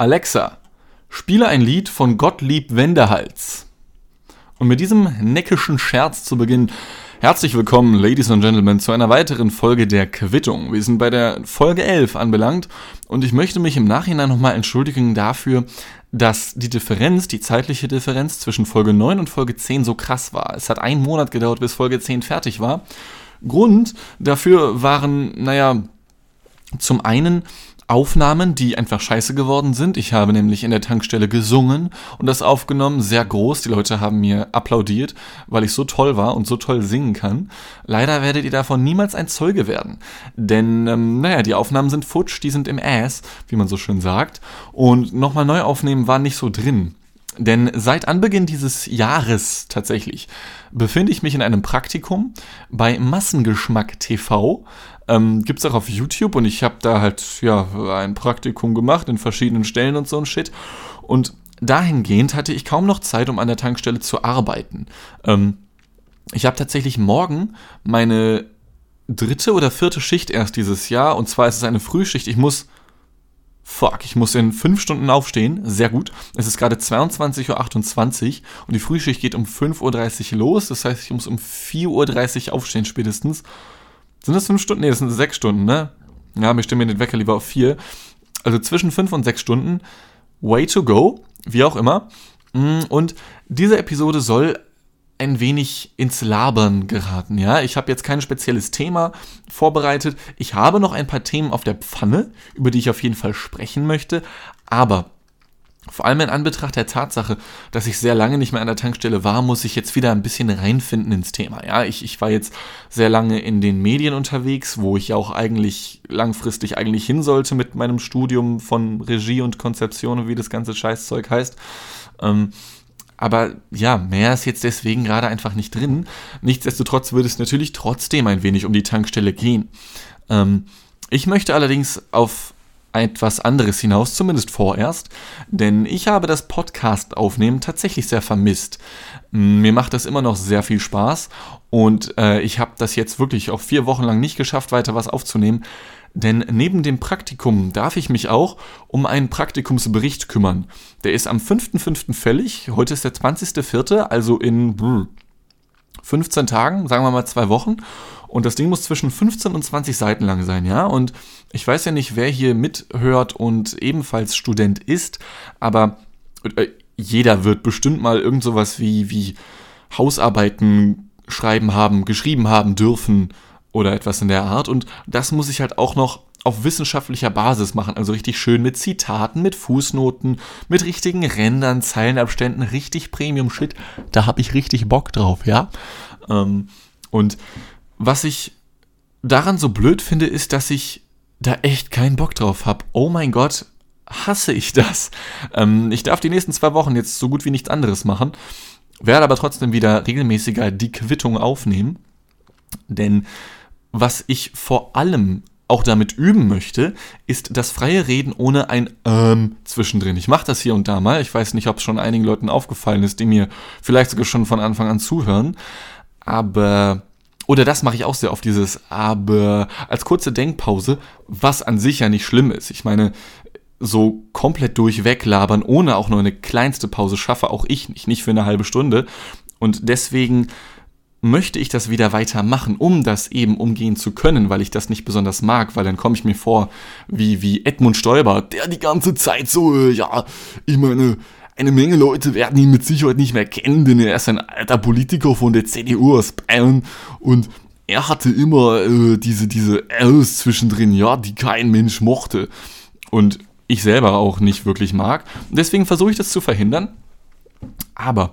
Alexa, spiele ein Lied von Gottlieb Wendehals. Und mit diesem neckischen Scherz zu Beginn, herzlich willkommen, Ladies and Gentlemen, zu einer weiteren Folge der Quittung. Wir sind bei der Folge 11 anbelangt und ich möchte mich im Nachhinein nochmal entschuldigen dafür, dass die Differenz, die zeitliche Differenz zwischen Folge 9 und Folge 10 so krass war. Es hat einen Monat gedauert, bis Folge 10 fertig war. Grund dafür waren, naja, zum einen Aufnahmen, die einfach scheiße geworden sind. Ich habe nämlich in der Tankstelle gesungen und das aufgenommen, sehr groß. Die Leute haben mir applaudiert, weil ich so toll war und so toll singen kann. Leider werdet ihr davon niemals ein Zeuge werden. Denn, ähm, naja, die Aufnahmen sind futsch, die sind im Ass, wie man so schön sagt. Und nochmal neu aufnehmen war nicht so drin. Denn seit Anbeginn dieses Jahres tatsächlich befinde ich mich in einem Praktikum bei Massengeschmack TV. Ähm, Gibt es auch auf YouTube und ich habe da halt ja ein Praktikum gemacht in verschiedenen Stellen und so ein Shit. Und dahingehend hatte ich kaum noch Zeit, um an der Tankstelle zu arbeiten. Ähm, ich habe tatsächlich morgen meine dritte oder vierte Schicht erst dieses Jahr und zwar ist es eine Frühschicht. Ich muss Fuck, ich muss in fünf Stunden aufstehen. Sehr gut. Es ist gerade 22.28 Uhr und die Frühschicht geht um 5.30 Uhr los. Das heißt, ich muss um 4.30 Uhr aufstehen spätestens. Sind das fünf Stunden? Nee, das sind sechs Stunden, ne? Ja, wir stimmen den Wecker lieber auf vier. Also zwischen fünf und sechs Stunden. Way to go. Wie auch immer. Mm, und diese Episode soll ein wenig ins Labern geraten, ja. Ich habe jetzt kein spezielles Thema vorbereitet. Ich habe noch ein paar Themen auf der Pfanne, über die ich auf jeden Fall sprechen möchte. Aber vor allem in Anbetracht der Tatsache, dass ich sehr lange nicht mehr an der Tankstelle war, muss ich jetzt wieder ein bisschen reinfinden ins Thema. Ja, ich, ich war jetzt sehr lange in den Medien unterwegs, wo ich auch eigentlich langfristig eigentlich hin sollte mit meinem Studium von Regie und Konzeption und wie das ganze Scheißzeug heißt. Ähm, aber ja, mehr ist jetzt deswegen gerade einfach nicht drin. Nichtsdestotrotz würde es natürlich trotzdem ein wenig um die Tankstelle gehen. Ähm, ich möchte allerdings auf etwas anderes hinaus, zumindest vorerst, denn ich habe das Podcast aufnehmen tatsächlich sehr vermisst. Mir macht das immer noch sehr viel Spaß und äh, ich habe das jetzt wirklich auch vier Wochen lang nicht geschafft, weiter was aufzunehmen. Denn neben dem Praktikum darf ich mich auch um einen Praktikumsbericht kümmern. Der ist am 5.5. fällig. Heute ist der 20.4., also in 15 Tagen, sagen wir mal zwei Wochen. Und das Ding muss zwischen 15 und 20 Seiten lang sein, ja. Und ich weiß ja nicht, wer hier mithört und ebenfalls Student ist, aber äh, jeder wird bestimmt mal irgend sowas wie, wie Hausarbeiten schreiben haben, geschrieben haben dürfen oder etwas in der Art. Und das muss ich halt auch noch auf wissenschaftlicher Basis machen, also richtig schön mit Zitaten, mit Fußnoten, mit richtigen Rändern, Zeilenabständen, richtig Premium-Shit. Da habe ich richtig Bock drauf, ja. Ähm, und was ich daran so blöd finde, ist, dass ich da echt keinen Bock drauf habe. Oh mein Gott, hasse ich das. Ähm, ich darf die nächsten zwei Wochen jetzt so gut wie nichts anderes machen, werde aber trotzdem wieder regelmäßiger die Quittung aufnehmen. Denn was ich vor allem auch damit üben möchte, ist das freie Reden ohne ein ähm zwischendrin. Ich mache das hier und da mal. Ich weiß nicht, ob es schon einigen Leuten aufgefallen ist, die mir vielleicht sogar schon von Anfang an zuhören. Aber oder das mache ich auch sehr oft, dieses aber als kurze Denkpause, was an sich ja nicht schlimm ist. Ich meine, so komplett durchweg labern, ohne auch nur eine kleinste Pause schaffe auch ich nicht, nicht für eine halbe Stunde. Und deswegen möchte ich das wieder weitermachen, um das eben umgehen zu können, weil ich das nicht besonders mag, weil dann komme ich mir vor wie, wie Edmund Stoiber, der die ganze Zeit so, äh, ja, ich meine, eine Menge Leute werden ihn mit Sicherheit nicht mehr kennen, denn er ist ein alter Politiker von der CDU aus Bayern und er hatte immer äh, diese, diese Ls zwischendrin, ja, die kein Mensch mochte. Und ich selber auch nicht wirklich mag. Deswegen versuche ich das zu verhindern. Aber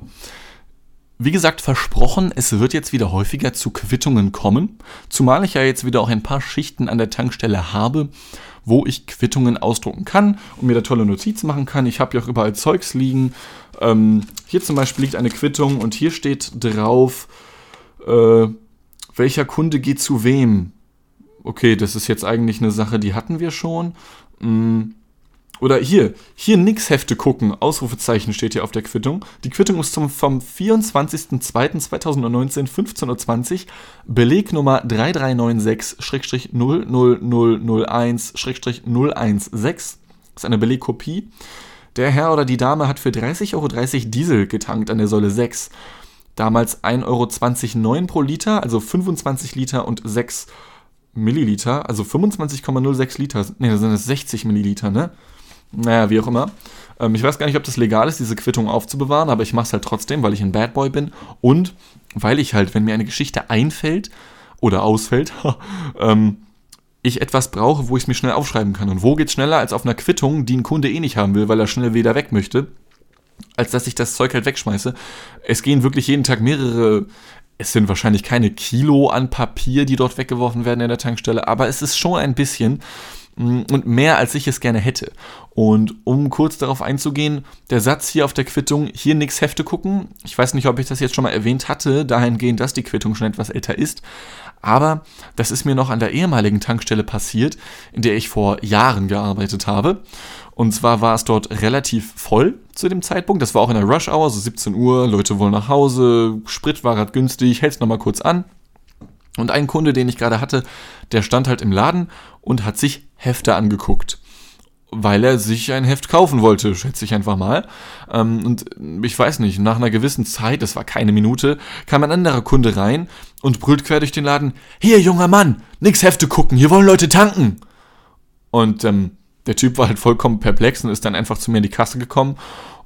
wie gesagt, versprochen, es wird jetzt wieder häufiger zu Quittungen kommen, zumal ich ja jetzt wieder auch ein paar Schichten an der Tankstelle habe, wo ich Quittungen ausdrucken kann und mir da tolle Notizen machen kann. Ich habe ja auch überall Zeugs liegen. Ähm, hier zum Beispiel liegt eine Quittung und hier steht drauf, äh, welcher Kunde geht zu wem. Okay, das ist jetzt eigentlich eine Sache, die hatten wir schon. Hm, oder hier, hier nix Hefte gucken, Ausrufezeichen steht hier auf der Quittung. Die Quittung ist zum, vom 24.02.2019, 15.20 Uhr, Belegnummer 3396-00001-016. Das ist eine Belegkopie. Der Herr oder die Dame hat für 30,30 Euro Diesel getankt an der Säule 6. Damals 1,20 Euro 9 pro Liter, also 25 Liter und 6 Milliliter, also 25,06 Liter. Ne, das sind das 60 Milliliter, ne? Naja, wie auch immer. Ähm, ich weiß gar nicht, ob das legal ist, diese Quittung aufzubewahren, aber ich mache es halt trotzdem, weil ich ein Bad Boy bin und weil ich halt, wenn mir eine Geschichte einfällt oder ausfällt, ähm, ich etwas brauche, wo ich es mir schnell aufschreiben kann. Und wo geht es schneller als auf einer Quittung, die ein Kunde eh nicht haben will, weil er schnell wieder weg möchte, als dass ich das Zeug halt wegschmeiße. Es gehen wirklich jeden Tag mehrere, es sind wahrscheinlich keine Kilo an Papier, die dort weggeworfen werden in der Tankstelle, aber es ist schon ein bisschen. Mm, und mehr als ich es gerne hätte. Und um kurz darauf einzugehen, der Satz hier auf der Quittung, hier nix Hefte gucken. Ich weiß nicht, ob ich das jetzt schon mal erwähnt hatte, dahingehend, dass die Quittung schon etwas älter ist. Aber das ist mir noch an der ehemaligen Tankstelle passiert, in der ich vor Jahren gearbeitet habe. Und zwar war es dort relativ voll zu dem Zeitpunkt. Das war auch in der Rush Hour, so 17 Uhr, Leute wollen nach Hause, Sprit war gerade günstig, hält's nochmal kurz an. Und ein Kunde, den ich gerade hatte, der stand halt im Laden und hat sich Hefte angeguckt. Weil er sich ein Heft kaufen wollte, schätze ich einfach mal. Ähm, und ich weiß nicht, nach einer gewissen Zeit, das war keine Minute, kam ein anderer Kunde rein und brüllt quer durch den Laden: Hier, junger Mann, nix Hefte gucken, hier wollen Leute tanken. Und ähm, der Typ war halt vollkommen perplex und ist dann einfach zu mir in die Kasse gekommen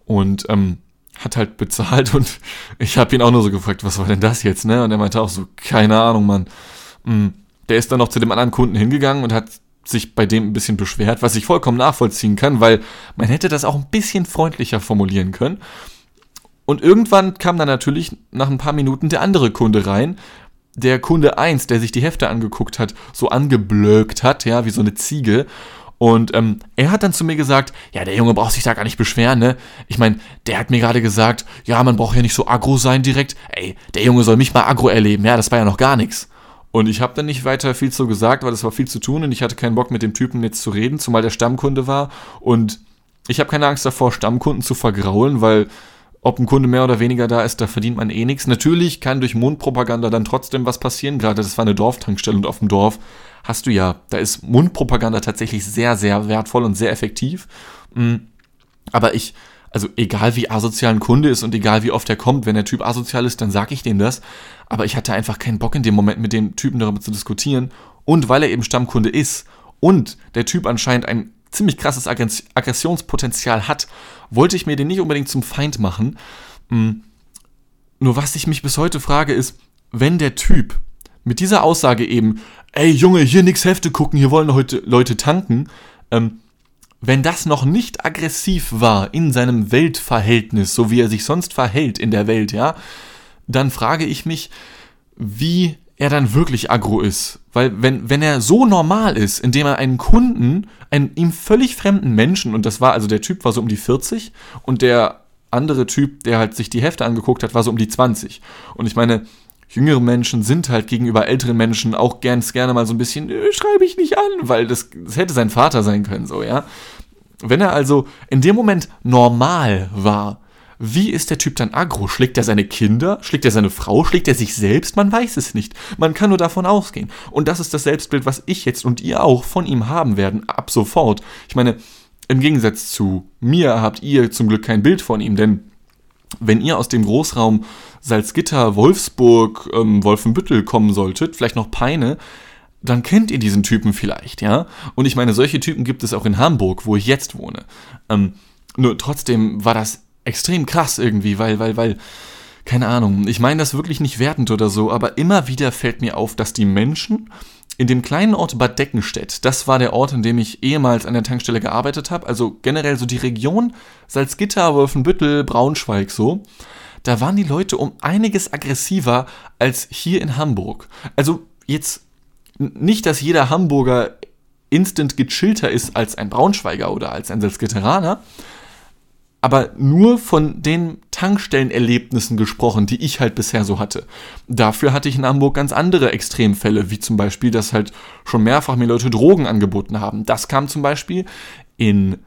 und ähm, hat halt bezahlt und ich habe ihn auch nur so gefragt, was war denn das jetzt, ne? Und er meinte auch so, keine Ahnung, Mann. Hm, der ist dann noch zu dem anderen Kunden hingegangen und hat sich bei dem ein bisschen beschwert, was ich vollkommen nachvollziehen kann, weil man hätte das auch ein bisschen freundlicher formulieren können. Und irgendwann kam dann natürlich nach ein paar Minuten der andere Kunde rein, der Kunde 1, der sich die Hefte angeguckt hat, so angeblökt hat, ja, wie so eine Ziege und ähm, er hat dann zu mir gesagt, ja, der Junge braucht sich da gar nicht beschweren, ne? Ich meine, der hat mir gerade gesagt, ja, man braucht ja nicht so aggro sein direkt. Ey, der Junge soll mich mal aggro erleben, ja, das war ja noch gar nichts. Und ich habe dann nicht weiter viel zu gesagt, weil es war viel zu tun und ich hatte keinen Bock mit dem Typen jetzt zu reden, zumal der Stammkunde war. Und ich habe keine Angst davor, Stammkunden zu vergraulen, weil ob ein Kunde mehr oder weniger da ist, da verdient man eh nichts. Natürlich kann durch Mundpropaganda dann trotzdem was passieren. Gerade das war eine Dorftankstelle und auf dem Dorf hast du ja, da ist Mundpropaganda tatsächlich sehr, sehr wertvoll und sehr effektiv. Mm, aber ich, also egal wie asozial ein Kunde ist und egal wie oft er kommt, wenn der Typ asozial ist, dann sag ich dem das. Aber ich hatte einfach keinen Bock in dem Moment mit dem Typen darüber zu diskutieren. Und weil er eben Stammkunde ist und der Typ anscheinend ein ziemlich krasses Aggressionspotenzial hat, wollte ich mir den nicht unbedingt zum Feind machen. Mm, nur was ich mich bis heute frage ist, wenn der Typ mit dieser Aussage eben, ey Junge, hier nix Hefte gucken, hier wollen heute Leute tanken, ähm, wenn das noch nicht aggressiv war in seinem Weltverhältnis, so wie er sich sonst verhält in der Welt, ja, dann frage ich mich, wie er dann wirklich aggro ist. Weil wenn, wenn er so normal ist, indem er einen Kunden, einen ihm völlig fremden Menschen, und das war, also der Typ war so um die 40 und der andere Typ, der halt sich die Hefte angeguckt hat, war so um die 20. Und ich meine, jüngere Menschen sind halt gegenüber älteren Menschen auch ganz gerne mal so ein bisschen, schreibe ich nicht an, weil das, das hätte sein Vater sein können, so, ja. Wenn er also in dem Moment normal war, wie ist der Typ dann aggro? Schlägt er seine Kinder? Schlägt er seine Frau? Schlägt er sich selbst? Man weiß es nicht. Man kann nur davon ausgehen. Und das ist das Selbstbild, was ich jetzt und ihr auch von ihm haben werden, ab sofort. Ich meine, im Gegensatz zu mir habt ihr zum Glück kein Bild von ihm, denn wenn ihr aus dem Großraum Salzgitter, Wolfsburg, ähm, Wolfenbüttel kommen solltet, vielleicht noch Peine, dann kennt ihr diesen Typen vielleicht, ja? Und ich meine, solche Typen gibt es auch in Hamburg, wo ich jetzt wohne. Ähm, nur trotzdem war das extrem krass irgendwie, weil, weil, weil, keine Ahnung, ich meine das wirklich nicht wertend oder so, aber immer wieder fällt mir auf, dass die Menschen in dem kleinen Ort Bad Deckenstedt, das war der Ort, in dem ich ehemals an der Tankstelle gearbeitet habe, also generell so die Region Salzgitter, Wolfenbüttel, Braunschweig so, da waren die Leute um einiges aggressiver als hier in Hamburg. Also jetzt nicht, dass jeder Hamburger instant gechillter ist als ein Braunschweiger oder als ein Salzgitteraner, aber nur von den Tankstellenerlebnissen gesprochen, die ich halt bisher so hatte. Dafür hatte ich in Hamburg ganz andere Extremfälle, wie zum Beispiel, dass halt schon mehrfach mir Leute Drogen angeboten haben. Das kam zum Beispiel in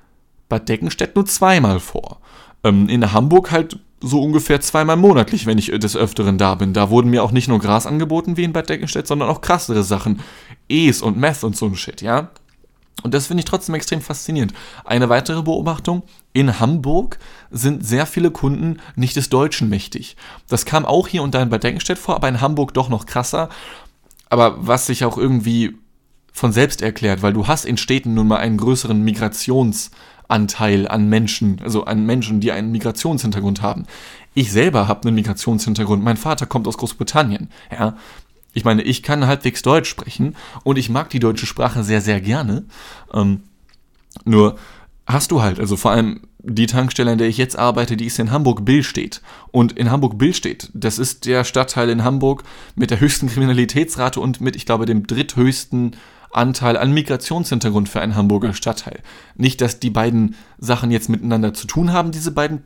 Bad Deckenstedt nur zweimal vor. Ähm, in Hamburg halt so ungefähr zweimal monatlich, wenn ich des Öfteren da bin. Da wurden mir auch nicht nur Gras angeboten wie in Bad Deckenstedt, sondern auch krassere Sachen. E's und Meth und so ein Shit, ja. Und das finde ich trotzdem extrem faszinierend. Eine weitere Beobachtung, in Hamburg sind sehr viele Kunden nicht des Deutschen mächtig. Das kam auch hier und da in Bad Denkenstedt vor, aber in Hamburg doch noch krasser. Aber was sich auch irgendwie von selbst erklärt, weil du hast in Städten nun mal einen größeren Migrationsanteil an Menschen, also an Menschen, die einen Migrationshintergrund haben. Ich selber habe einen Migrationshintergrund. Mein Vater kommt aus Großbritannien. Ja, ich meine, ich kann halbwegs Deutsch sprechen und ich mag die deutsche Sprache sehr, sehr gerne. Ähm, nur hast du halt, also vor allem die Tankstelle, in der ich jetzt arbeite, die ist in Hamburg-Billstedt. Und in Hamburg-Billstedt, das ist der Stadtteil in Hamburg mit der höchsten Kriminalitätsrate und mit, ich glaube, dem dritthöchsten Anteil an Migrationshintergrund für einen Hamburger Stadtteil. Nicht, dass die beiden Sachen jetzt miteinander zu tun haben, diese beiden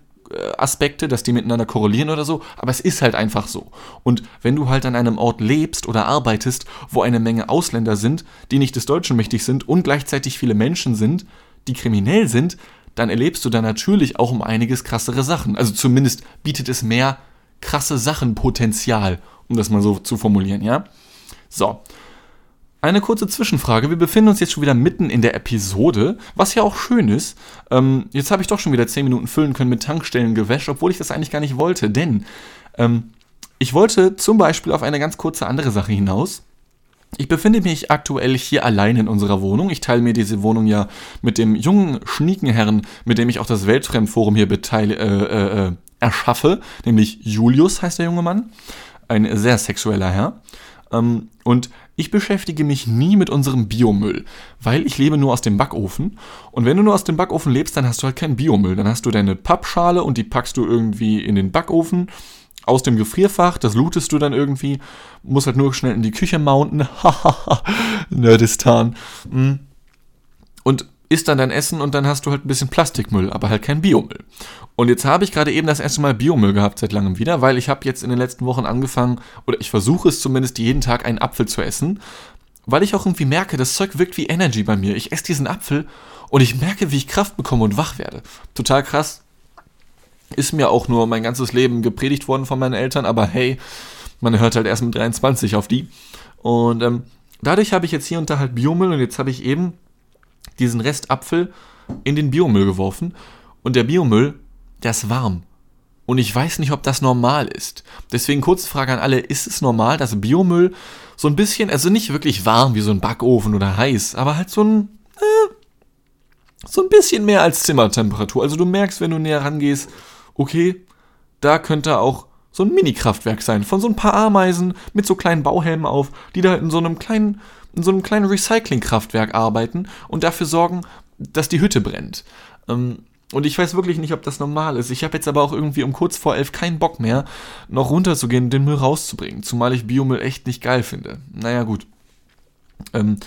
Aspekte, dass die miteinander korrelieren oder so, aber es ist halt einfach so. Und wenn du halt an einem Ort lebst oder arbeitest, wo eine Menge Ausländer sind, die nicht des Deutschen mächtig sind und gleichzeitig viele Menschen sind, die kriminell sind, dann erlebst du da natürlich auch um einiges krassere Sachen. Also zumindest bietet es mehr krasse Sachenpotenzial, um das mal so zu formulieren, ja? So, eine kurze Zwischenfrage. Wir befinden uns jetzt schon wieder mitten in der Episode, was ja auch schön ist. Ähm, jetzt habe ich doch schon wieder 10 Minuten füllen können mit Tankstellengewäsch, obwohl ich das eigentlich gar nicht wollte. Denn ähm, ich wollte zum Beispiel auf eine ganz kurze andere Sache hinaus. Ich befinde mich aktuell hier allein in unserer Wohnung. Ich teile mir diese Wohnung ja mit dem jungen, schnieken Herrn, mit dem ich auch das Weltfremdforum hier beteile, äh, äh, erschaffe, nämlich Julius heißt der junge Mann. Ein sehr sexueller Herr. Ähm, und ich beschäftige mich nie mit unserem Biomüll, weil ich lebe nur aus dem Backofen. Und wenn du nur aus dem Backofen lebst, dann hast du halt keinen Biomüll. Dann hast du deine Pappschale und die packst du irgendwie in den Backofen aus dem Gefrierfach, das lootest du dann irgendwie, musst halt nur schnell in die Küche mounten. Hahaha, Nerdistan. Mm. Und isst dann dein Essen und dann hast du halt ein bisschen Plastikmüll, aber halt kein Biomüll. Und jetzt habe ich gerade eben das erste Mal Biomüll gehabt seit langem wieder, weil ich habe jetzt in den letzten Wochen angefangen, oder ich versuche es zumindest jeden Tag einen Apfel zu essen, weil ich auch irgendwie merke, das Zeug wirkt wie Energy bei mir. Ich esse diesen Apfel und ich merke, wie ich Kraft bekomme und wach werde. Total krass. Ist mir auch nur mein ganzes Leben gepredigt worden von meinen Eltern, aber hey, man hört halt erst mit 23 auf die. Und ähm, dadurch habe ich jetzt hier und da halt Biomüll und jetzt habe ich eben diesen Rest Apfel in den Biomüll geworfen und der Biomüll, der ist warm. Und ich weiß nicht, ob das normal ist. Deswegen kurze Frage an alle, ist es normal, dass Biomüll so ein bisschen, also nicht wirklich warm wie so ein Backofen oder heiß, aber halt so ein, äh, so ein bisschen mehr als Zimmertemperatur. Also du merkst, wenn du näher rangehst, okay, da könnte auch so ein Mini-Kraftwerk sein, von so ein paar Ameisen mit so kleinen Bauhelmen auf, die da in so einem kleinen in so einem kleinen Recyclingkraftwerk arbeiten und dafür sorgen, dass die Hütte brennt. Ähm, und ich weiß wirklich nicht, ob das normal ist. Ich habe jetzt aber auch irgendwie um kurz vor elf keinen Bock mehr, noch runterzugehen und den Müll rauszubringen. Zumal ich Biomüll echt nicht geil finde. Naja, gut. Ähm,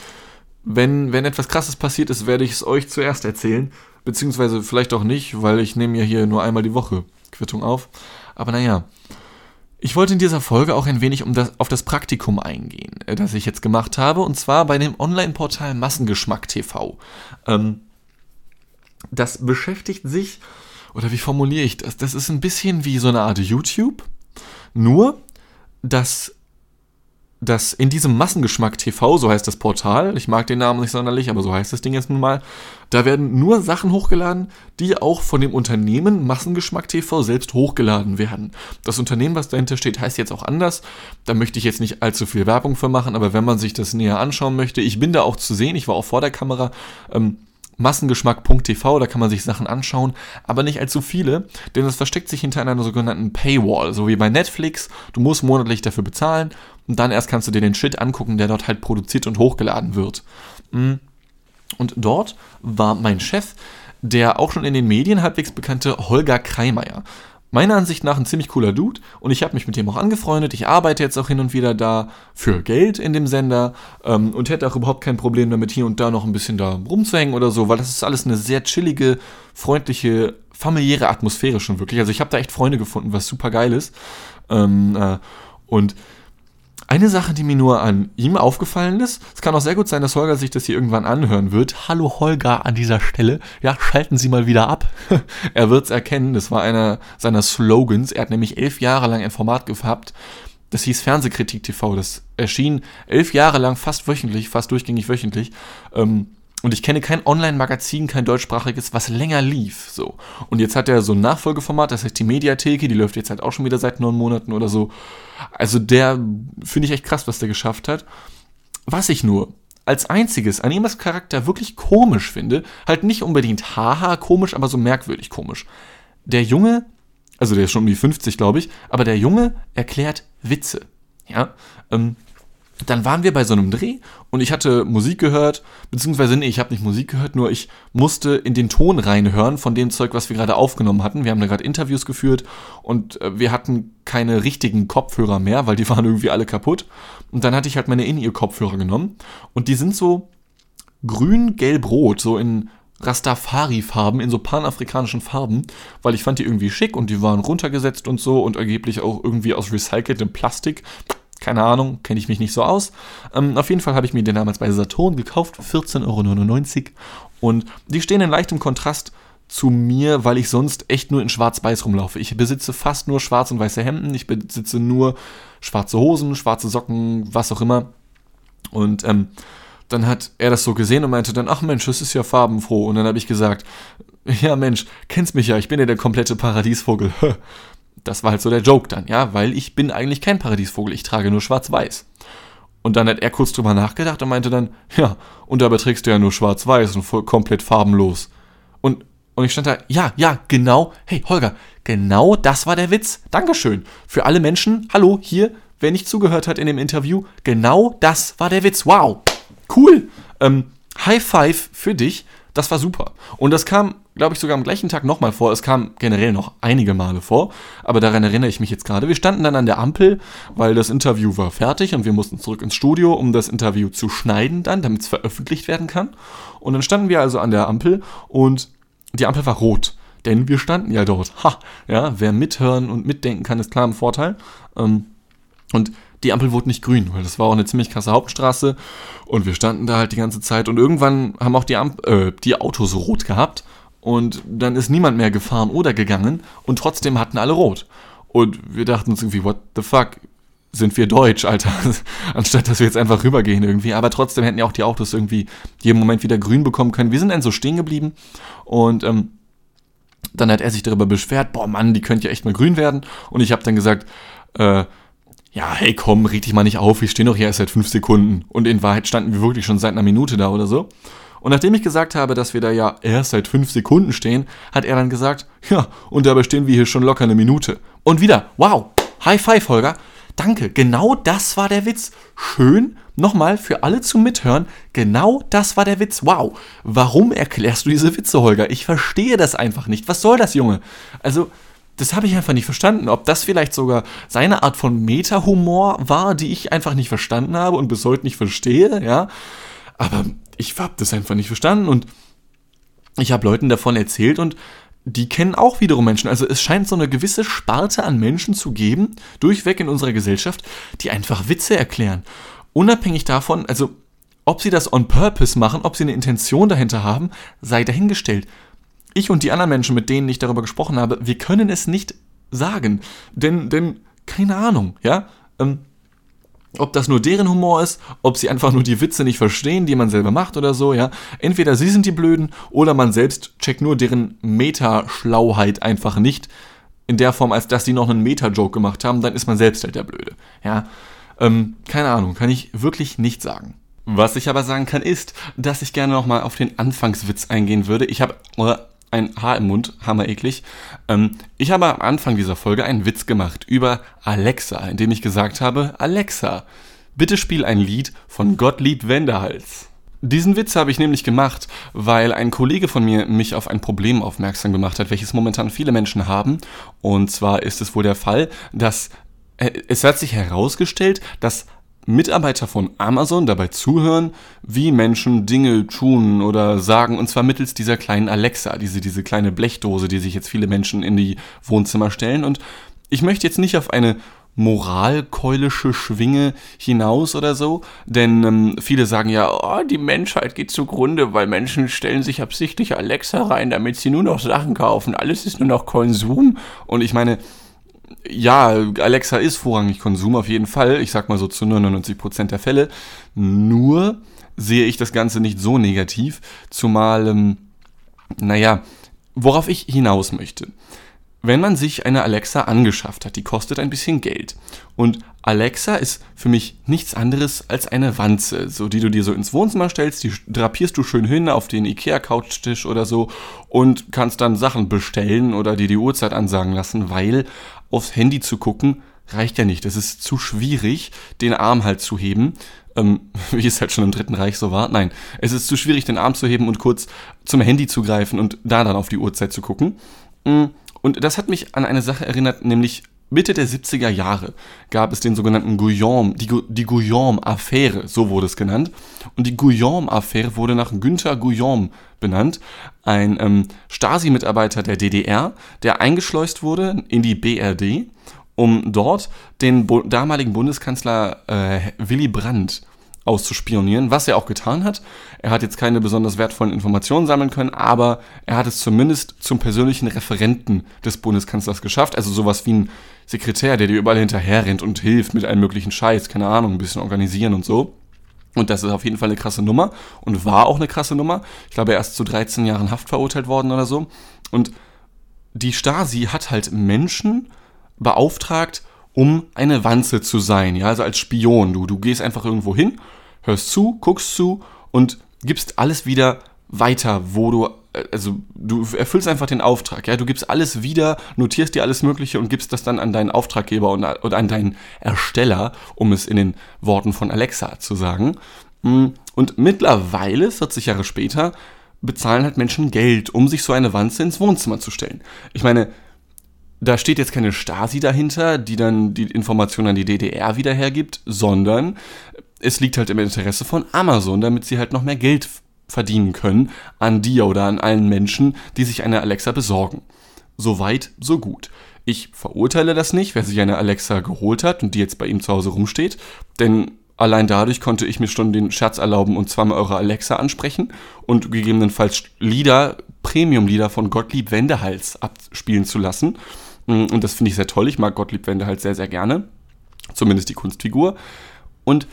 wenn, wenn etwas krasses passiert ist, werde ich es euch zuerst erzählen. Beziehungsweise vielleicht auch nicht, weil ich nehme ja hier nur einmal die Woche Quittung auf. Aber naja. Ich wollte in dieser Folge auch ein wenig um das, auf das Praktikum eingehen, äh, das ich jetzt gemacht habe, und zwar bei dem Online-Portal Massengeschmack TV. Ähm, das beschäftigt sich, oder wie formuliere ich das? Das ist ein bisschen wie so eine Art YouTube, nur dass dass in diesem Massengeschmack TV, so heißt das Portal, ich mag den Namen nicht sonderlich, aber so heißt das Ding jetzt nun mal, da werden nur Sachen hochgeladen, die auch von dem Unternehmen Massengeschmack TV selbst hochgeladen werden. Das Unternehmen, was dahinter steht, heißt jetzt auch anders. Da möchte ich jetzt nicht allzu viel Werbung für machen, aber wenn man sich das näher anschauen möchte, ich bin da auch zu sehen, ich war auch vor der Kamera, ähm, massengeschmack.tv, da kann man sich Sachen anschauen, aber nicht allzu viele, denn es versteckt sich hinter einer sogenannten Paywall, so wie bei Netflix. Du musst monatlich dafür bezahlen und dann erst kannst du dir den Shit angucken, der dort halt produziert und hochgeladen wird. Mm. Und dort war mein Chef, der auch schon in den Medien halbwegs bekannte Holger Kreimeier meiner Ansicht nach ein ziemlich cooler Dude und ich habe mich mit dem auch angefreundet. Ich arbeite jetzt auch hin und wieder da für Geld in dem Sender ähm, und hätte auch überhaupt kein Problem damit, hier und da noch ein bisschen da rumzuhängen oder so, weil das ist alles eine sehr chillige, freundliche, familiäre Atmosphäre schon wirklich. Also ich habe da echt Freunde gefunden, was super geil ist. Ähm, äh, und eine Sache, die mir nur an ihm aufgefallen ist, es kann auch sehr gut sein, dass Holger sich das hier irgendwann anhören wird. Hallo Holger an dieser Stelle. Ja, schalten Sie mal wieder ab. er wird es erkennen, das war einer seiner Slogans. Er hat nämlich elf Jahre lang ein Format gehabt, das hieß Fernsehkritik TV. Das erschien elf Jahre lang fast wöchentlich, fast durchgängig wöchentlich. Ähm, und ich kenne kein Online-Magazin, kein deutschsprachiges, was länger lief. So. Und jetzt hat er so ein Nachfolgeformat, das heißt die Mediatheke, die läuft jetzt halt auch schon wieder seit neun Monaten oder so. Also der finde ich echt krass, was der geschafft hat. Was ich nur als einziges an ihm als Charakter wirklich komisch finde, halt nicht unbedingt haha komisch, aber so merkwürdig komisch. Der Junge, also der ist schon um die 50, glaube ich, aber der Junge erklärt Witze. Ja, ähm, dann waren wir bei so einem Dreh und ich hatte Musik gehört, beziehungsweise nee, ich habe nicht Musik gehört, nur ich musste in den Ton reinhören von dem Zeug, was wir gerade aufgenommen hatten. Wir haben da gerade Interviews geführt und äh, wir hatten keine richtigen Kopfhörer mehr, weil die waren irgendwie alle kaputt. Und dann hatte ich halt meine In-Ear-Kopfhörer genommen und die sind so grün, gelb, rot, so in Rastafari-Farben, in so panafrikanischen Farben, weil ich fand die irgendwie schick und die waren runtergesetzt und so und angeblich auch irgendwie aus recyceltem Plastik. Keine Ahnung, kenne ich mich nicht so aus. Ähm, auf jeden Fall habe ich mir den damals bei Saturn gekauft, 14,99 Euro. Und die stehen in leichtem Kontrast zu mir, weil ich sonst echt nur in schwarz-weiß rumlaufe. Ich besitze fast nur schwarz und weiße Hemden, ich besitze nur schwarze Hosen, schwarze Socken, was auch immer. Und ähm, dann hat er das so gesehen und meinte dann, ach Mensch, das ist ja farbenfroh. Und dann habe ich gesagt, ja Mensch, kennst mich ja, ich bin ja der komplette Paradiesvogel. das war halt so der Joke dann, ja, weil ich bin eigentlich kein Paradiesvogel, ich trage nur schwarz-weiß. Und dann hat er kurz drüber nachgedacht und meinte dann, ja, und dabei trägst du ja nur schwarz-weiß und voll komplett farbenlos. Und, und ich stand da, ja, ja, genau, hey Holger, genau das war der Witz. Dankeschön. Für alle Menschen, hallo, hier, wer nicht zugehört hat in dem Interview, genau das war der Witz. Wow, cool. Ähm, High Five für dich. Das war super. Und das kam, glaube ich, sogar am gleichen Tag nochmal vor. Es kam generell noch einige Male vor, aber daran erinnere ich mich jetzt gerade. Wir standen dann an der Ampel, weil das Interview war fertig und wir mussten zurück ins Studio, um das Interview zu schneiden dann, damit es veröffentlicht werden kann. Und dann standen wir also an der Ampel und die Ampel war rot. Denn wir standen ja dort. Ha, ja, wer mithören und mitdenken kann, ist klar ein Vorteil. Ähm, und die Ampel wurde nicht grün, weil das war auch eine ziemlich krasse Hauptstraße und wir standen da halt die ganze Zeit und irgendwann haben auch die, Amp äh, die Autos rot gehabt und dann ist niemand mehr gefahren oder gegangen und trotzdem hatten alle rot. Und wir dachten uns irgendwie, what the fuck, sind wir deutsch, Alter, anstatt dass wir jetzt einfach rübergehen irgendwie. Aber trotzdem hätten ja auch die Autos irgendwie jeden Moment wieder grün bekommen können. Wir sind dann so stehen geblieben und ähm, dann hat er sich darüber beschwert, boah Mann, die könnte ja echt mal grün werden. Und ich habe dann gesagt, äh, ja, hey komm, reg dich mal nicht auf, wir stehen doch hier erst seit fünf Sekunden. Und in Wahrheit standen wir wirklich schon seit einer Minute da oder so. Und nachdem ich gesagt habe, dass wir da ja erst seit fünf Sekunden stehen, hat er dann gesagt, ja, und dabei stehen wir hier schon locker eine Minute. Und wieder, wow, High Five, Holger. Danke, genau das war der Witz. Schön, nochmal für alle zum Mithören, genau das war der Witz. Wow, warum erklärst du diese Witze, Holger? Ich verstehe das einfach nicht. Was soll das, Junge? Also, das habe ich einfach nicht verstanden. Ob das vielleicht sogar seine Art von Meta-Humor war, die ich einfach nicht verstanden habe und bis heute nicht verstehe, ja. Aber ich habe das einfach nicht verstanden und ich habe Leuten davon erzählt und die kennen auch wiederum Menschen. Also es scheint so eine gewisse Sparte an Menschen zu geben, durchweg in unserer Gesellschaft, die einfach Witze erklären. Unabhängig davon, also ob sie das on purpose machen, ob sie eine Intention dahinter haben, sei dahingestellt ich und die anderen Menschen, mit denen ich darüber gesprochen habe, wir können es nicht sagen. Denn, denn, keine Ahnung, ja? Ähm, ob das nur deren Humor ist, ob sie einfach nur die Witze nicht verstehen, die man selber macht oder so, ja. Entweder sie sind die Blöden oder man selbst checkt nur deren Meta-Schlauheit einfach nicht in der Form, als dass sie noch einen Meta-Joke gemacht haben, dann ist man selbst halt der Blöde, ja. Ähm, keine Ahnung, kann ich wirklich nicht sagen. Was ich aber sagen kann, ist, dass ich gerne nochmal auf den Anfangswitz eingehen würde. Ich habe ein Haar im Mund, hammer eklig. Ähm, ich habe am Anfang dieser Folge einen Witz gemacht über Alexa, indem ich gesagt habe, Alexa, bitte spiel ein Lied von Gottlieb Wendehals. Diesen Witz habe ich nämlich gemacht, weil ein Kollege von mir mich auf ein Problem aufmerksam gemacht hat, welches momentan viele Menschen haben. Und zwar ist es wohl der Fall, dass äh, es hat sich herausgestellt, dass Mitarbeiter von Amazon dabei zuhören, wie Menschen Dinge tun oder sagen, und zwar mittels dieser kleinen Alexa, diese, diese kleine Blechdose, die sich jetzt viele Menschen in die Wohnzimmer stellen. Und ich möchte jetzt nicht auf eine moralkeulische Schwinge hinaus oder so, denn ähm, viele sagen ja, oh, die Menschheit geht zugrunde, weil Menschen stellen sich absichtlich Alexa rein, damit sie nur noch Sachen kaufen. Alles ist nur noch Konsum. Und ich meine, ja, Alexa ist vorrangig Konsum auf jeden Fall. Ich sag mal so zu 99% der Fälle. Nur sehe ich das Ganze nicht so negativ, zumal, ähm, naja, worauf ich hinaus möchte. Wenn man sich eine Alexa angeschafft hat, die kostet ein bisschen Geld. Und Alexa ist für mich nichts anderes als eine Wanze, so die du dir so ins Wohnzimmer stellst, die drapierst du schön hin auf den Ikea Couchtisch oder so und kannst dann Sachen bestellen oder dir die Uhrzeit ansagen lassen, weil aufs Handy zu gucken reicht ja nicht. Es ist zu schwierig, den Arm halt zu heben, ähm, wie es halt schon im Dritten Reich so war. Nein, es ist zu schwierig, den Arm zu heben und kurz zum Handy zu greifen und da dann auf die Uhrzeit zu gucken. Und das hat mich an eine Sache erinnert, nämlich Mitte der 70er Jahre gab es den sogenannten Guillaume, die, die Guillaume-Affäre, so wurde es genannt. Und die Guillaume-Affäre wurde nach Günther Guillaume benannt, ein ähm, Stasi-Mitarbeiter der DDR, der eingeschleust wurde in die BRD, um dort den Bo damaligen Bundeskanzler äh, Willy Brandt auszuspionieren, was er auch getan hat. Er hat jetzt keine besonders wertvollen Informationen sammeln können, aber er hat es zumindest zum persönlichen Referenten des Bundeskanzlers geschafft. Also sowas wie ein Sekretär, der dir überall hinterher rennt und hilft mit einem möglichen Scheiß, keine Ahnung, ein bisschen organisieren und so. Und das ist auf jeden Fall eine krasse Nummer und war auch eine krasse Nummer. Ich glaube, er ist zu 13 Jahren Haft verurteilt worden oder so. Und die Stasi hat halt Menschen beauftragt, um eine Wanze zu sein, ja, also als Spion. Du, du gehst einfach irgendwo hin, hörst zu, guckst zu und gibst alles wieder weiter, wo du, äh, also du erfüllst einfach den Auftrag, ja, du gibst alles wieder, notierst dir alles Mögliche und gibst das dann an deinen Auftraggeber und, und an deinen Ersteller, um es in den Worten von Alexa zu sagen. Mm, und mittlerweile, 40 Jahre später, bezahlen halt Menschen Geld, um sich so eine Wanze ins Wohnzimmer zu stellen. Ich meine, da steht jetzt keine Stasi dahinter, die dann die Informationen an die DDR wieder hergibt, sondern es liegt halt im Interesse von Amazon, damit sie halt noch mehr Geld verdienen können an dir oder an allen Menschen, die sich eine Alexa besorgen. Soweit, so gut. Ich verurteile das nicht, wer sich eine Alexa geholt hat und die jetzt bei ihm zu Hause rumsteht, denn allein dadurch konnte ich mir schon den Scherz erlauben und zweimal eure Alexa ansprechen und gegebenenfalls Lieder, Premium-Lieder von Gottlieb Wendehals abspielen zu lassen. Mm, und das finde ich sehr toll. Ich mag Gottlieb Wende halt sehr, sehr gerne. Zumindest die Kunstfigur. Und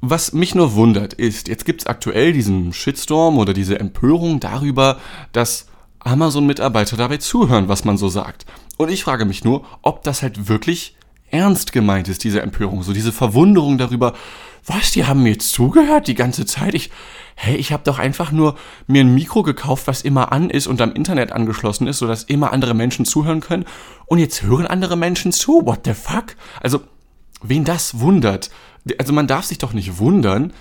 was mich nur wundert ist, jetzt gibt es aktuell diesen Shitstorm oder diese Empörung darüber, dass Amazon-Mitarbeiter dabei zuhören, was man so sagt. Und ich frage mich nur, ob das halt wirklich ernst gemeint ist, diese Empörung, so diese Verwunderung darüber, was, die haben mir jetzt zugehört die ganze Zeit? Ich, hey, ich habe doch einfach nur mir ein Mikro gekauft, was immer an ist und am Internet angeschlossen ist, sodass immer andere Menschen zuhören können. Und jetzt hören andere Menschen zu. What the fuck? Also, wen das wundert, also man darf sich doch nicht wundern,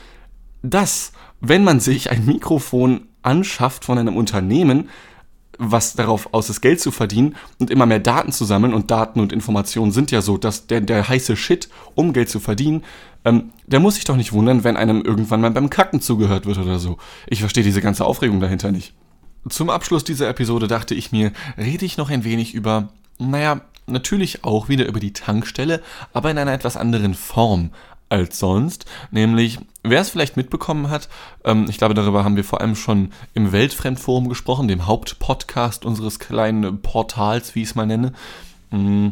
dass, wenn man sich ein Mikrofon anschafft von einem Unternehmen, was darauf aus ist, Geld zu verdienen und immer mehr Daten zu sammeln. Und Daten und Informationen sind ja so, dass der, der heiße Shit, um Geld zu verdienen, ähm, der muss sich doch nicht wundern, wenn einem irgendwann mal beim Kacken zugehört wird oder so. Ich verstehe diese ganze Aufregung dahinter nicht. Zum Abschluss dieser Episode dachte ich mir, rede ich noch ein wenig über, naja, natürlich auch wieder über die Tankstelle, aber in einer etwas anderen Form als sonst. Nämlich, wer es vielleicht mitbekommen hat, ähm, ich glaube, darüber haben wir vor allem schon im Weltfremdforum gesprochen, dem Hauptpodcast unseres kleinen Portals, wie ich es mal nenne. Mm,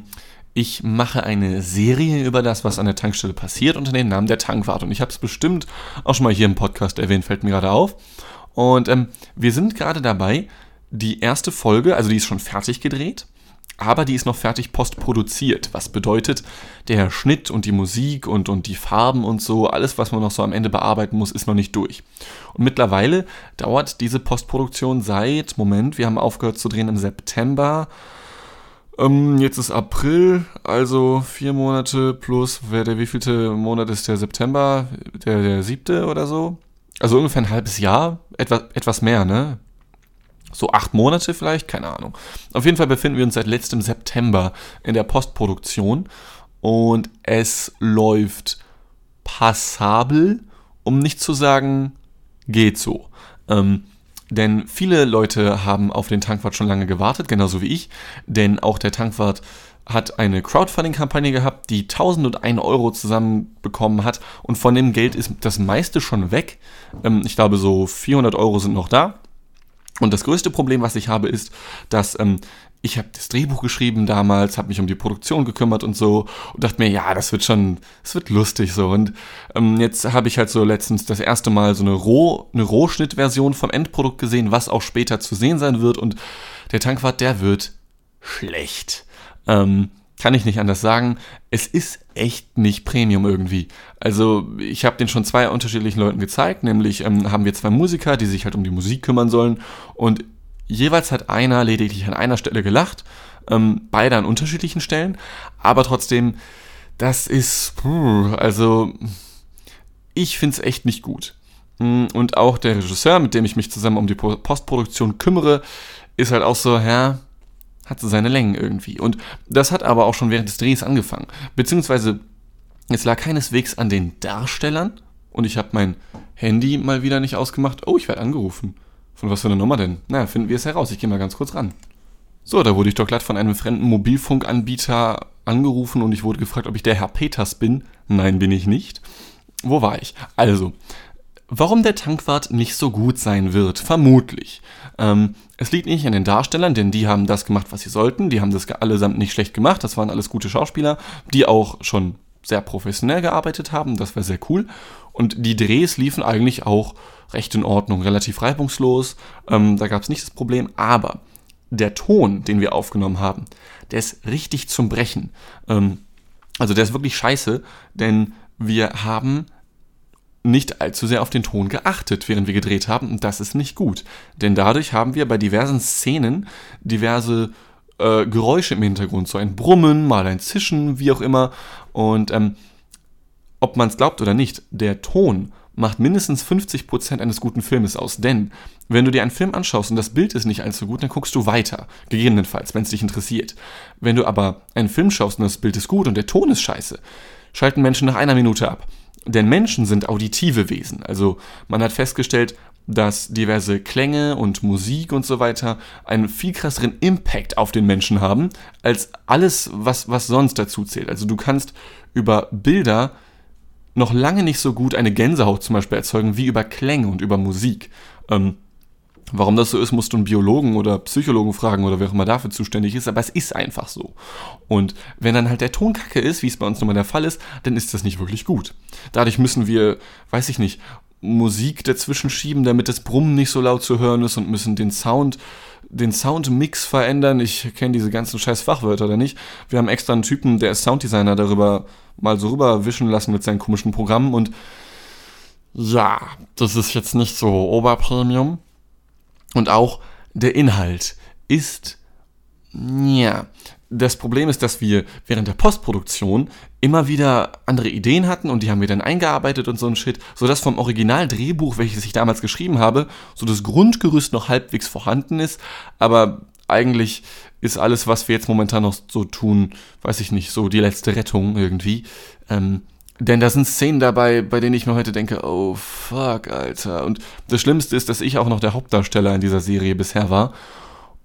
ich mache eine Serie über das, was an der Tankstelle passiert unter dem Namen der Tankwart. Und ich habe es bestimmt auch schon mal hier im Podcast erwähnt, fällt mir gerade auf. Und ähm, wir sind gerade dabei, die erste Folge, also die ist schon fertig gedreht aber die ist noch fertig postproduziert, was bedeutet, der Schnitt und die Musik und, und die Farben und so, alles, was man noch so am Ende bearbeiten muss, ist noch nicht durch. Und mittlerweile dauert diese Postproduktion seit, Moment, wir haben aufgehört zu drehen im September. Ähm, jetzt ist April, also vier Monate plus, wer der wievielte Monat ist der September? Der, der siebte oder so? Also ungefähr ein halbes Jahr, etwas, etwas mehr, ne? so acht Monate vielleicht, keine Ahnung. Auf jeden Fall befinden wir uns seit letztem September in der Postproduktion und es läuft passabel, um nicht zu sagen, geht so. Ähm, denn viele Leute haben auf den Tankwart schon lange gewartet, genauso wie ich, denn auch der Tankwart hat eine Crowdfunding-Kampagne gehabt, die 1001 Euro zusammenbekommen hat und von dem Geld ist das meiste schon weg. Ähm, ich glaube, so 400 Euro sind noch da. Und das größte Problem, was ich habe, ist, dass ähm, ich habe das Drehbuch geschrieben damals, habe mich um die Produktion gekümmert und so und dachte mir, ja, das wird schon, das wird lustig so. Und ähm, jetzt habe ich halt so letztens das erste Mal so eine Roh, eine Rohschnittversion vom Endprodukt gesehen, was auch später zu sehen sein wird. Und der Tankwart, der wird schlecht. Ähm, kann ich nicht anders sagen. Es ist echt nicht Premium irgendwie. Also ich habe den schon zwei unterschiedlichen Leuten gezeigt, nämlich ähm, haben wir zwei Musiker, die sich halt um die Musik kümmern sollen und jeweils hat einer lediglich an einer Stelle gelacht, ähm, beide an unterschiedlichen Stellen, aber trotzdem, das ist, also ich finde es echt nicht gut. Mm, und auch der Regisseur, mit dem ich mich zusammen um die Postproduktion kümmere, ist halt auch so, ja, hat so seine Längen irgendwie. Und das hat aber auch schon während des Drehs angefangen. Beziehungsweise, es lag keineswegs an den Darstellern. Und ich habe mein Handy mal wieder nicht ausgemacht. Oh, ich werde angerufen. Von was für einer Nummer denn? Na, finden wir es heraus. Ich gehe mal ganz kurz ran. So, da wurde ich doch glatt von einem fremden Mobilfunkanbieter angerufen und ich wurde gefragt, ob ich der Herr Peters bin. Nein, bin ich nicht. Wo war ich? Also, Warum der Tankwart nicht so gut sein wird, vermutlich. Ähm, es liegt nicht an den Darstellern, denn die haben das gemacht, was sie sollten. Die haben das allesamt nicht schlecht gemacht. Das waren alles gute Schauspieler, die auch schon sehr professionell gearbeitet haben. Das war sehr cool. Und die Drehs liefen eigentlich auch recht in Ordnung, relativ reibungslos. Ähm, da gab es nicht das Problem. Aber der Ton, den wir aufgenommen haben, der ist richtig zum Brechen. Ähm, also der ist wirklich scheiße, denn wir haben nicht allzu sehr auf den Ton geachtet, während wir gedreht haben. Und das ist nicht gut. Denn dadurch haben wir bei diversen Szenen diverse äh, Geräusche im Hintergrund. So ein Brummen, mal ein Zischen, wie auch immer. Und ähm, ob man es glaubt oder nicht, der Ton macht mindestens 50% eines guten Filmes aus. Denn wenn du dir einen Film anschaust und das Bild ist nicht allzu gut, dann guckst du weiter. Gegebenenfalls, wenn es dich interessiert. Wenn du aber einen Film schaust und das Bild ist gut und der Ton ist scheiße, schalten Menschen nach einer Minute ab. Denn Menschen sind auditive Wesen. Also man hat festgestellt, dass diverse Klänge und Musik und so weiter einen viel krasseren Impact auf den Menschen haben, als alles, was, was sonst dazu zählt. Also du kannst über Bilder noch lange nicht so gut eine Gänsehaut zum Beispiel erzeugen wie über Klänge und über Musik. Ähm, Warum das so ist, musst du einen Biologen oder Psychologen fragen oder wer auch immer dafür zuständig ist, aber es ist einfach so. Und wenn dann halt der Ton kacke ist, wie es bei uns nun mal der Fall ist, dann ist das nicht wirklich gut. Dadurch müssen wir, weiß ich nicht, Musik dazwischen schieben, damit das Brummen nicht so laut zu hören ist und müssen den Sound, den Soundmix verändern. Ich kenne diese ganzen scheiß Fachwörter da nicht. Wir haben extra einen Typen, der ist Sounddesigner, darüber mal so rüberwischen lassen mit seinen komischen Programmen und ja, das ist jetzt nicht so Oberpremium. Und auch der Inhalt ist, ja, das Problem ist, dass wir während der Postproduktion immer wieder andere Ideen hatten und die haben wir dann eingearbeitet und so ein Shit, sodass vom Originaldrehbuch, welches ich damals geschrieben habe, so das Grundgerüst noch halbwegs vorhanden ist, aber eigentlich ist alles, was wir jetzt momentan noch so tun, weiß ich nicht, so die letzte Rettung irgendwie. Ähm, denn da sind Szenen dabei, bei denen ich mir heute denke, oh fuck, Alter. Und das Schlimmste ist, dass ich auch noch der Hauptdarsteller in dieser Serie bisher war.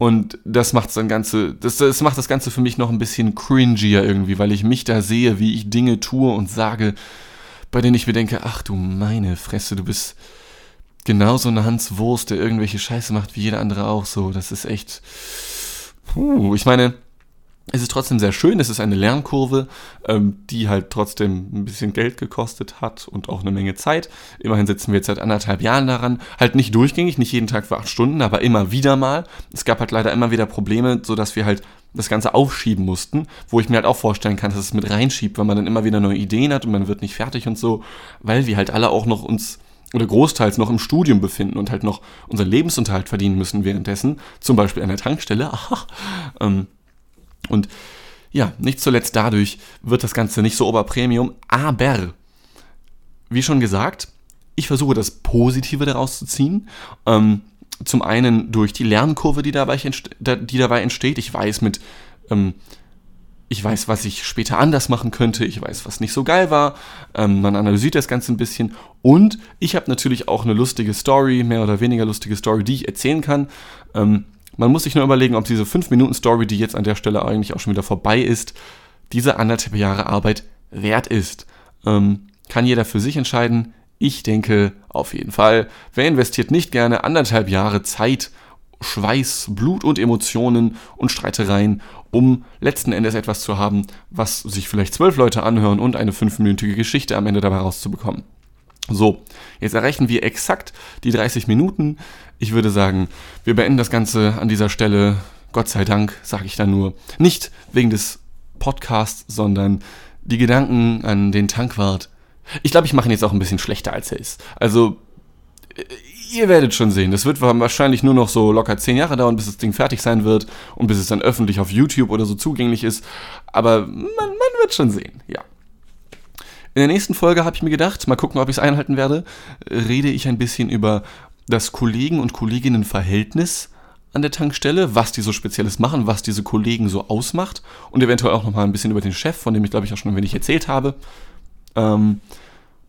Und das macht dann Ganze, das, das macht das Ganze für mich noch ein bisschen cringier irgendwie, weil ich mich da sehe, wie ich Dinge tue und sage, bei denen ich mir denke, ach du meine Fresse, du bist genauso eine Hans Wurst, der irgendwelche Scheiße macht wie jeder andere auch so. Das ist echt. Puh, ich meine, es ist trotzdem sehr schön, es ist eine Lernkurve, ähm, die halt trotzdem ein bisschen Geld gekostet hat und auch eine Menge Zeit. Immerhin sitzen wir jetzt seit anderthalb Jahren daran. Halt nicht durchgängig, nicht jeden Tag für acht Stunden, aber immer wieder mal. Es gab halt leider immer wieder Probleme, sodass wir halt das Ganze aufschieben mussten, wo ich mir halt auch vorstellen kann, dass es mit reinschiebt, weil man dann immer wieder neue Ideen hat und man wird nicht fertig und so, weil wir halt alle auch noch uns oder großteils noch im Studium befinden und halt noch unseren Lebensunterhalt verdienen müssen währenddessen, zum Beispiel an der Tankstelle. Aha, ähm, und ja, nicht zuletzt dadurch wird das Ganze nicht so Oberpremium, aber wie schon gesagt, ich versuche das Positive daraus zu ziehen. Ähm, zum einen durch die Lernkurve, die dabei, die dabei entsteht. Ich weiß mit, ähm, ich weiß, was ich später anders machen könnte. Ich weiß, was nicht so geil war. Ähm, man analysiert das Ganze ein bisschen. Und ich habe natürlich auch eine lustige Story, mehr oder weniger lustige Story, die ich erzählen kann. Ähm, man muss sich nur überlegen, ob diese 5-Minuten-Story, die jetzt an der Stelle eigentlich auch schon wieder vorbei ist, diese anderthalb Jahre Arbeit wert ist. Ähm, kann jeder für sich entscheiden. Ich denke auf jeden Fall, wer investiert nicht gerne anderthalb Jahre Zeit Schweiß, Blut und Emotionen und Streitereien, um letzten Endes etwas zu haben, was sich vielleicht zwölf Leute anhören und eine fünfminütige Geschichte am Ende dabei rauszubekommen. So, jetzt erreichen wir exakt die 30 Minuten. Ich würde sagen, wir beenden das Ganze an dieser Stelle. Gott sei Dank, sage ich da nur. Nicht wegen des Podcasts, sondern die Gedanken an den Tankwart. Ich glaube, ich mache ihn jetzt auch ein bisschen schlechter, als er ist. Also, äh, ihr werdet schon sehen. Das wird wahrscheinlich nur noch so locker 10 Jahre dauern, bis das Ding fertig sein wird und bis es dann öffentlich auf YouTube oder so zugänglich ist. Aber man, man wird schon sehen, ja. In der nächsten Folge habe ich mir gedacht, mal gucken, ob ich es einhalten werde, rede ich ein bisschen über das Kollegen- und Kolleginnenverhältnis an der Tankstelle, was die so Spezielles machen, was diese Kollegen so ausmacht und eventuell auch nochmal ein bisschen über den Chef, von dem ich glaube ich auch schon ein wenig erzählt habe. Ähm,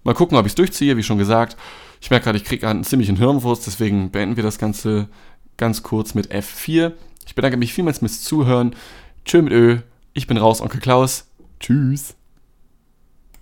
mal gucken, ob ich es durchziehe, wie schon gesagt. Ich merke gerade, ich kriege einen ziemlichen Hirnwurst, deswegen beenden wir das Ganze ganz kurz mit F4. Ich bedanke mich vielmals fürs Zuhören. Tschö mit Ö. Ich bin raus, Onkel Klaus. Tschüss.